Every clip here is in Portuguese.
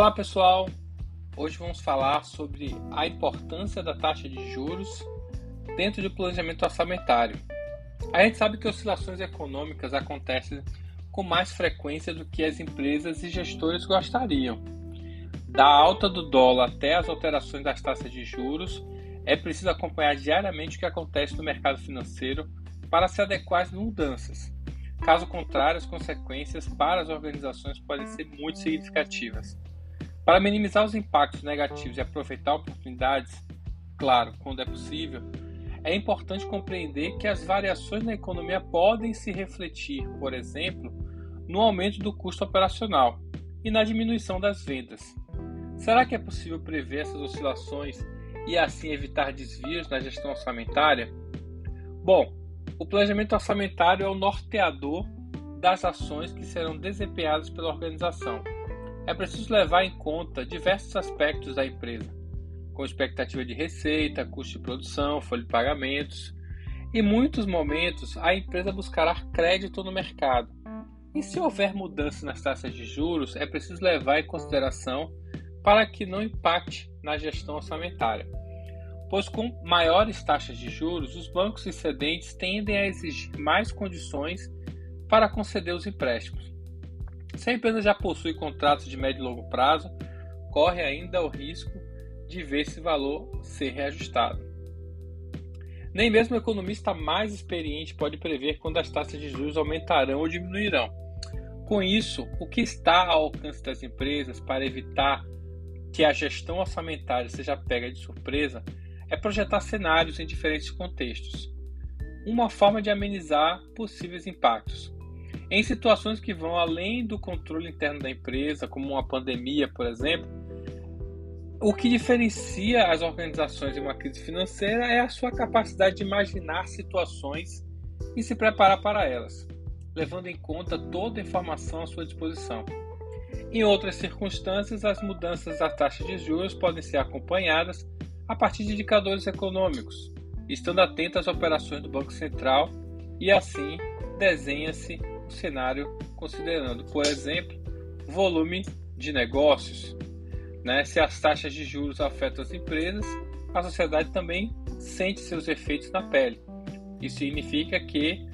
Olá pessoal, hoje vamos falar sobre a importância da taxa de juros dentro do planejamento orçamentário. A gente sabe que oscilações econômicas acontecem com mais frequência do que as empresas e gestores gostariam. Da alta do dólar até as alterações das taxas de juros, é preciso acompanhar diariamente o que acontece no mercado financeiro para se adequar às mudanças. Caso contrário, as consequências para as organizações podem ser muito significativas. Para minimizar os impactos negativos e aproveitar oportunidades, claro, quando é possível, é importante compreender que as variações na economia podem se refletir, por exemplo, no aumento do custo operacional e na diminuição das vendas. Será que é possível prever essas oscilações e assim evitar desvios na gestão orçamentária? Bom, o planejamento orçamentário é o norteador das ações que serão desempenhadas pela organização. É preciso levar em conta diversos aspectos da empresa, com expectativa de receita, custo de produção, folha de pagamentos. Em muitos momentos, a empresa buscará crédito no mercado. E se houver mudança nas taxas de juros, é preciso levar em consideração para que não impacte na gestão orçamentária pois com maiores taxas de juros, os bancos excedentes tendem a exigir mais condições para conceder os empréstimos. Se a empresa já possui contratos de médio e longo prazo, corre ainda o risco de ver esse valor ser reajustado. Nem mesmo o economista mais experiente pode prever quando as taxas de juros aumentarão ou diminuirão. Com isso, o que está ao alcance das empresas para evitar que a gestão orçamentária seja pega de surpresa é projetar cenários em diferentes contextos, uma forma de amenizar possíveis impactos. Em situações que vão além do controle interno da empresa, como uma pandemia, por exemplo, o que diferencia as organizações em uma crise financeira é a sua capacidade de imaginar situações e se preparar para elas, levando em conta toda a informação à sua disposição. Em outras circunstâncias, as mudanças da taxa de juros podem ser acompanhadas a partir de indicadores econômicos, estando atento às operações do Banco Central e assim desenha-se cenário considerando, por exemplo, volume de negócios. Né? Se as taxas de juros afetam as empresas, a sociedade também sente seus efeitos na pele. Isso significa que,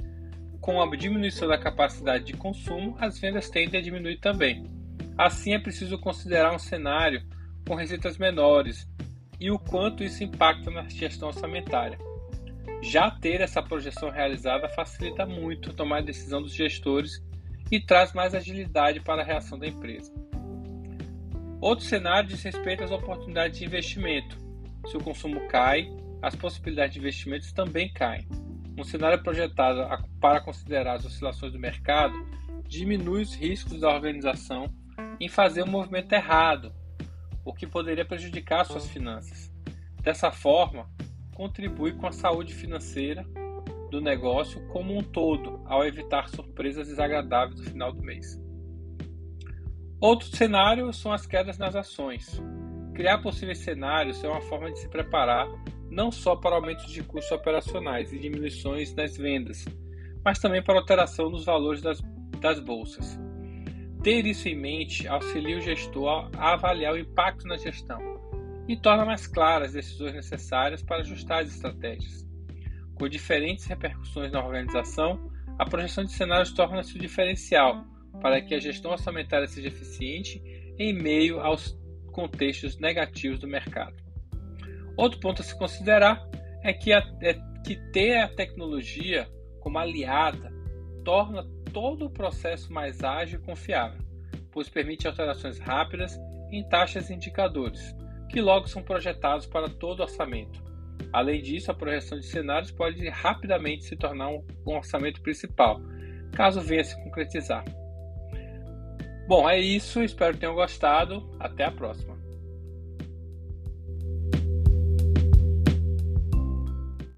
com a diminuição da capacidade de consumo, as vendas tendem a diminuir também. Assim, é preciso considerar um cenário com receitas menores, e o quanto isso impacta na gestão orçamentária. Já ter essa projeção realizada facilita muito tomar a decisão dos gestores e traz mais agilidade para a reação da empresa. Outro cenário diz respeito às oportunidades de investimento. Se o consumo cai, as possibilidades de investimentos também caem. Um cenário projetado para considerar as oscilações do mercado diminui os riscos da organização em fazer um movimento errado o que poderia prejudicar suas finanças. Dessa forma, contribui com a saúde financeira do negócio como um todo, ao evitar surpresas desagradáveis no final do mês. Outro cenário são as quedas nas ações. Criar possíveis cenários é uma forma de se preparar não só para aumentos de custos operacionais e diminuições nas vendas, mas também para alteração nos valores das, das bolsas. Ter isso em mente auxilia o gestor a avaliar o impacto na gestão e torna mais claras as decisões necessárias para ajustar as estratégias. Com diferentes repercussões na organização, a projeção de cenários torna-se o diferencial para que a gestão orçamentária seja eficiente em meio aos contextos negativos do mercado. Outro ponto a se considerar é que, a, é que ter a tecnologia como aliada torna todo o processo mais ágil e confiável, pois permite alterações rápidas em taxas e indicadores, que logo são projetados para todo o orçamento. Além disso, a projeção de cenários pode rapidamente se tornar um, orçamento principal, caso venha se concretizar. Bom, é isso, espero que tenham gostado. Até a próxima.